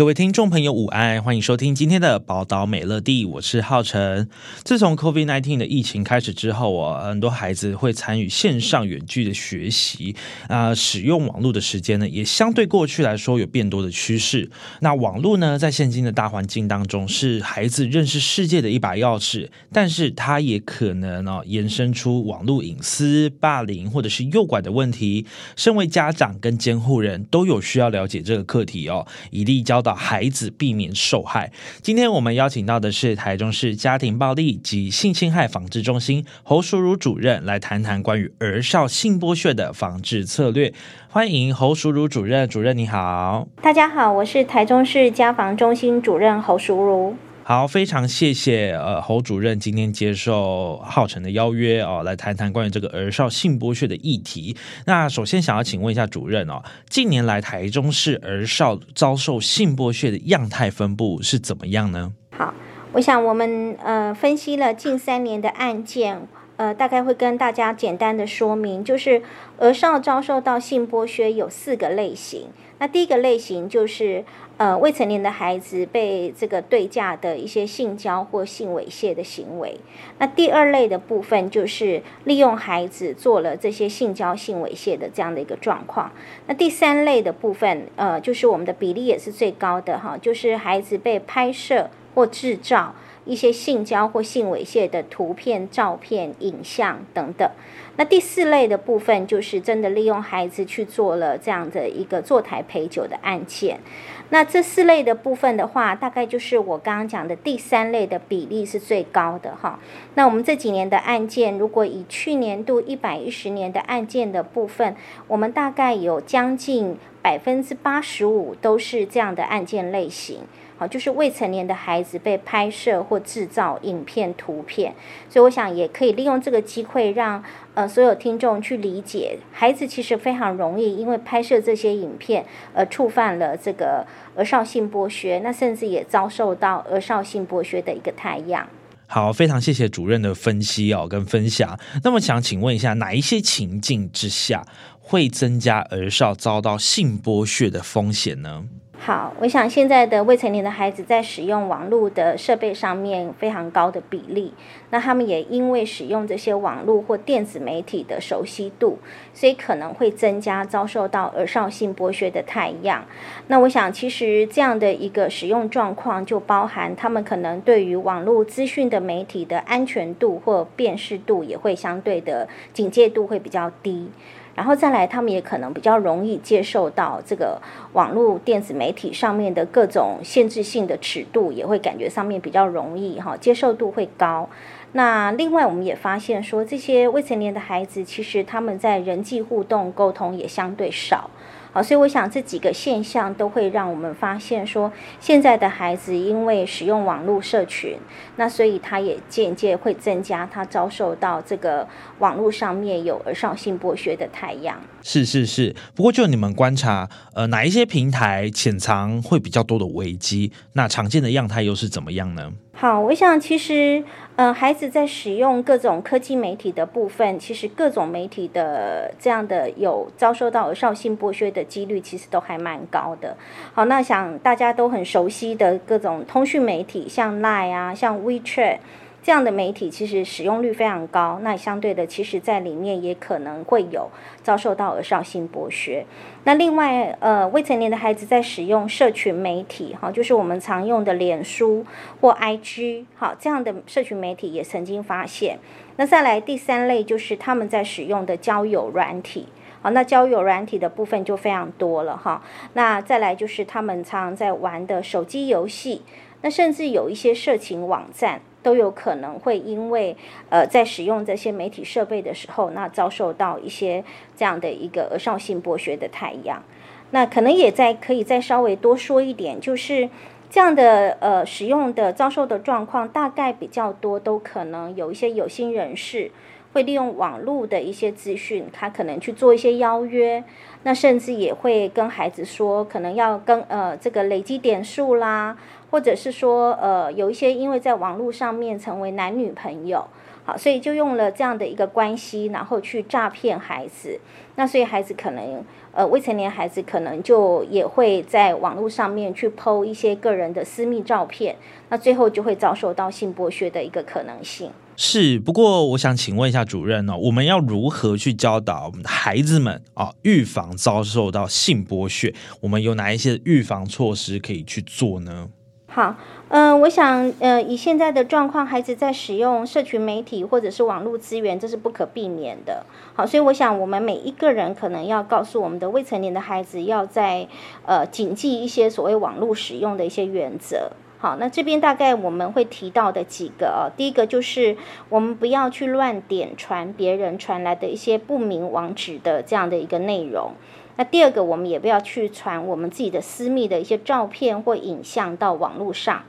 各位听众朋友，午安，欢迎收听今天的宝岛美乐蒂，我是浩辰。自从 COVID-19 的疫情开始之后啊，很多孩子会参与线上远距的学习啊，使用网络的时间呢，也相对过去来说有变多的趋势。那网络呢，在现今的大环境当中，是孩子认识世界的一把钥匙，但是它也可能哦，延伸出网络隐私、霸凌或者是诱拐的问题。身为家长跟监护人都有需要了解这个课题哦，以利教导。孩子避免受害。今天我们邀请到的是台中市家庭暴力及性侵害防治中心侯淑如主任，来谈谈关于儿少性剥削的防治策略。欢迎侯淑如主任，主任你好。大家好，我是台中市家防中心主任侯淑如。好，非常谢谢呃侯主任今天接受浩辰的邀约哦，来谈谈关于这个儿少性剥削的议题。那首先想要请问一下主任哦，近年来台中市儿少遭受性剥削的样态分布是怎么样呢？好，我想我们呃分析了近三年的案件，呃大概会跟大家简单的说明，就是儿少遭受到性剥削有四个类型。那第一个类型就是。呃，未成年的孩子被这个对价的一些性交或性猥亵的行为。那第二类的部分就是利用孩子做了这些性交、性猥亵的这样的一个状况。那第三类的部分，呃，就是我们的比例也是最高的哈，就是孩子被拍摄或制造一些性交或性猥亵的图片、照片、影像等等。那第四类的部分，就是真的利用孩子去做了这样的一个坐台陪酒的案件。那这四类的部分的话，大概就是我刚刚讲的第三类的比例是最高的哈。那我们这几年的案件，如果以去年度一百一十年的案件的部分，我们大概有将近百分之八十五都是这样的案件类型。好，就是未成年的孩子被拍摄或制造影片、图片，所以我想也可以利用这个机会让呃所有听众去理解，孩子其实非常容易因为拍摄这些影片而触犯了这个儿少性剥削，那甚至也遭受到儿少性剥削的一个太阳。好，非常谢谢主任的分析哦跟分享。那么想请问一下，哪一些情境之下会增加儿少遭到性剥削的风险呢？好，我想现在的未成年的孩子在使用网络的设备上面非常高的比例，那他们也因为使用这些网络或电子媒体的熟悉度，所以可能会增加遭受到耳少性剥削的态样。那我想，其实这样的一个使用状况，就包含他们可能对于网络资讯的媒体的安全度或辨识度也会相对的警戒度会比较低。然后再来，他们也可能比较容易接受到这个网络电子媒体上面的各种限制性的尺度，也会感觉上面比较容易哈，接受度会高。那另外，我们也发现说，这些未成年的孩子其实他们在人际互动沟通也相对少。好，所以我想这几个现象都会让我们发现说，现在的孩子因为使用网络社群，那所以他也间接会增加他遭受到这个网络上面有儿少性剥削的太阳。是是是，不过就你们观察，呃，哪一些平台潜藏会比较多的危机？那常见的样态又是怎么样呢？好，我想其实，嗯，孩子在使用各种科技媒体的部分，其实各种媒体的这样的有遭受到儿少性剥削的几率，其实都还蛮高的。好，那想大家都很熟悉的各种通讯媒体，像 Line 啊，像 WeChat。这样的媒体其实使用率非常高，那相对的，其实在里面也可能会有遭受到儿少性剥削。那另外，呃，未成年的孩子在使用社群媒体，哈，就是我们常用的脸书或 IG，好，这样的社群媒体也曾经发现。那再来第三类就是他们在使用的交友软体，好，那交友软体的部分就非常多了，哈。那再来就是他们常常在玩的手机游戏，那甚至有一些色情网站。都有可能会因为呃在使用这些媒体设备的时候，那遭受到一些这样的一个儿少性剥削的太阳。那可能也在可以再稍微多说一点，就是这样的呃使用的遭受的状况，大概比较多，都可能有一些有心人士会利用网络的一些资讯，他可能去做一些邀约，那甚至也会跟孩子说，可能要跟呃这个累积点数啦，或者是说呃有一些因为在网络上面成为男女朋友。好，所以就用了这样的一个关系，然后去诈骗孩子。那所以孩子可能，呃，未成年孩子可能就也会在网络上面去剖一些个人的私密照片，那最后就会遭受到性剥削的一个可能性。是，不过我想请问一下主任呢，我们要如何去教导我们的孩子们啊，预防遭受到性剥削？我们有哪一些预防措施可以去做呢？好，嗯、我想，呃，以现在的状况，孩子在使用社群媒体或者是网络资源，这是不可避免的。好，所以我想，我们每一个人可能要告诉我们的未成年的孩子，要在呃谨记一些所谓网络使用的一些原则。好，那这边大概我们会提到的几个哦，第一个就是我们不要去乱点传别人传来的一些不明网址的这样的一个内容。那第二个，我们也不要去传我们自己的私密的一些照片或影像到网络上。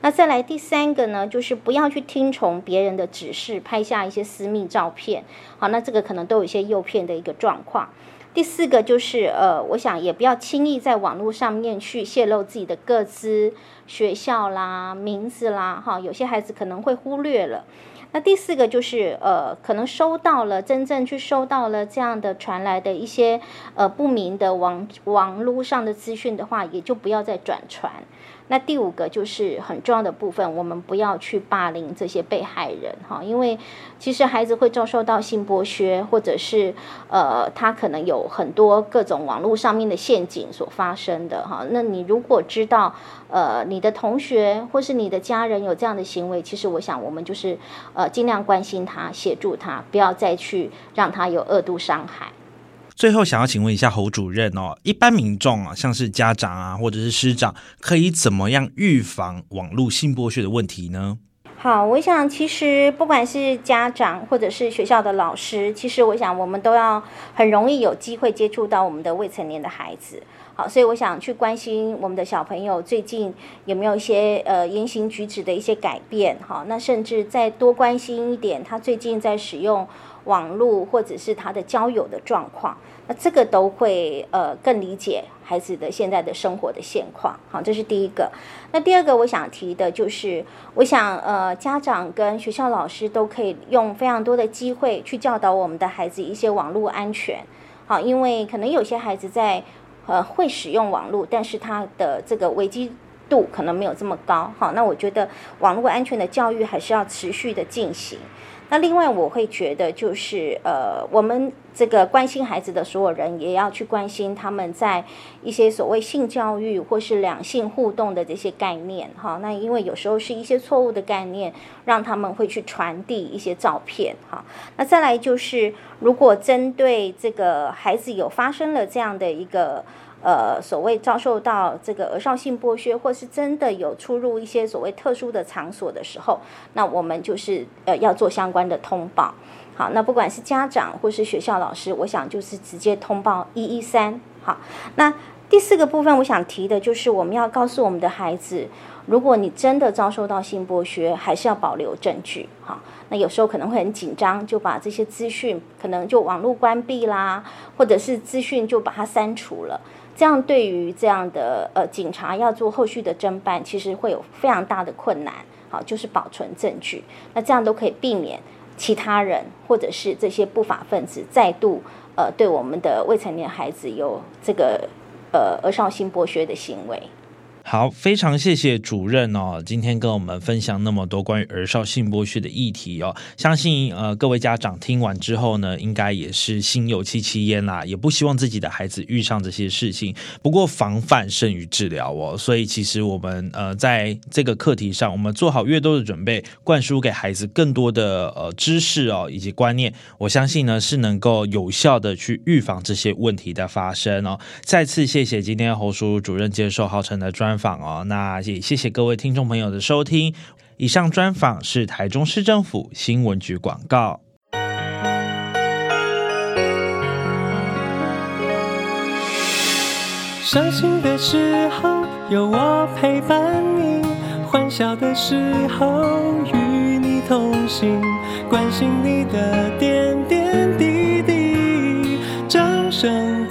那再来第三个呢，就是不要去听从别人的指示拍下一些私密照片。好，那这个可能都有一些诱骗的一个状况。第四个就是呃，我想也不要轻易在网络上面去泄露自己的个资、学校啦、名字啦，哈，有些孩子可能会忽略了。那第四个就是，呃，可能收到了，真正去收到了这样的传来的一些，呃，不明的网网络上的资讯的话，也就不要再转传。那第五个就是很重要的部分，我们不要去霸凌这些被害人哈，因为其实孩子会遭受到性剥削，或者是呃，他可能有很多各种网络上面的陷阱所发生的哈。那你如果知道呃你的同学或是你的家人有这样的行为，其实我想我们就是呃尽量关心他，协助他，不要再去让他有恶度伤害。最后，想要请问一下侯主任哦，一般民众啊，像是家长啊，或者是师长，可以怎么样预防网络性剥削的问题呢？好，我想其实不管是家长或者是学校的老师，其实我想我们都要很容易有机会接触到我们的未成年的孩子。好，所以我想去关心我们的小朋友最近有没有一些呃言行举止的一些改变。好，那甚至再多关心一点，他最近在使用。网络或者是他的交友的状况，那这个都会呃更理解孩子的现在的生活的现况。好，这是第一个。那第二个我想提的就是，我想呃家长跟学校老师都可以用非常多的机会去教导我们的孩子一些网络安全。好，因为可能有些孩子在呃会使用网络，但是他的这个危机度可能没有这么高。好，那我觉得网络安全的教育还是要持续的进行。那另外，我会觉得就是，呃，我们这个关心孩子的所有人，也要去关心他们在一些所谓性教育或是两性互动的这些概念，哈。那因为有时候是一些错误的概念，让他们会去传递一些照片，哈。那再来就是，如果针对这个孩子有发生了这样的一个。呃，所谓遭受到这个儿少性剥削，或是真的有出入一些所谓特殊的场所的时候，那我们就是呃要做相关的通报。好，那不管是家长或是学校老师，我想就是直接通报一一三。好，那第四个部分我想提的就是我们要告诉我们的孩子，如果你真的遭受到性剥削，还是要保留证据。好，那有时候可能会很紧张，就把这些资讯可能就网络关闭啦，或者是资讯就把它删除了。这样对于这样的呃警察要做后续的侦办，其实会有非常大的困难。好，就是保存证据，那这样都可以避免其他人或者是这些不法分子再度呃对我们的未成年孩子有这个呃儿少性剥削的行为。好，非常谢谢主任哦，今天跟我们分享那么多关于儿少性剥削的议题哦，相信呃各位家长听完之后呢，应该也是心有戚戚焉啦，也不希望自己的孩子遇上这些事情。不过防范胜于治疗哦，所以其实我们呃在这个课题上，我们做好越多的准备，灌输给孩子更多的呃知识哦以及观念，我相信呢是能够有效的去预防这些问题的发生哦。再次谢谢今天侯叔叔主任接受浩辰的专访哦那也谢谢各位听众朋友的收听。以上专访是台中市政府新闻局广告。伤心的时候有我陪伴你欢笑的时候与你同行关心你的点点滴滴掌声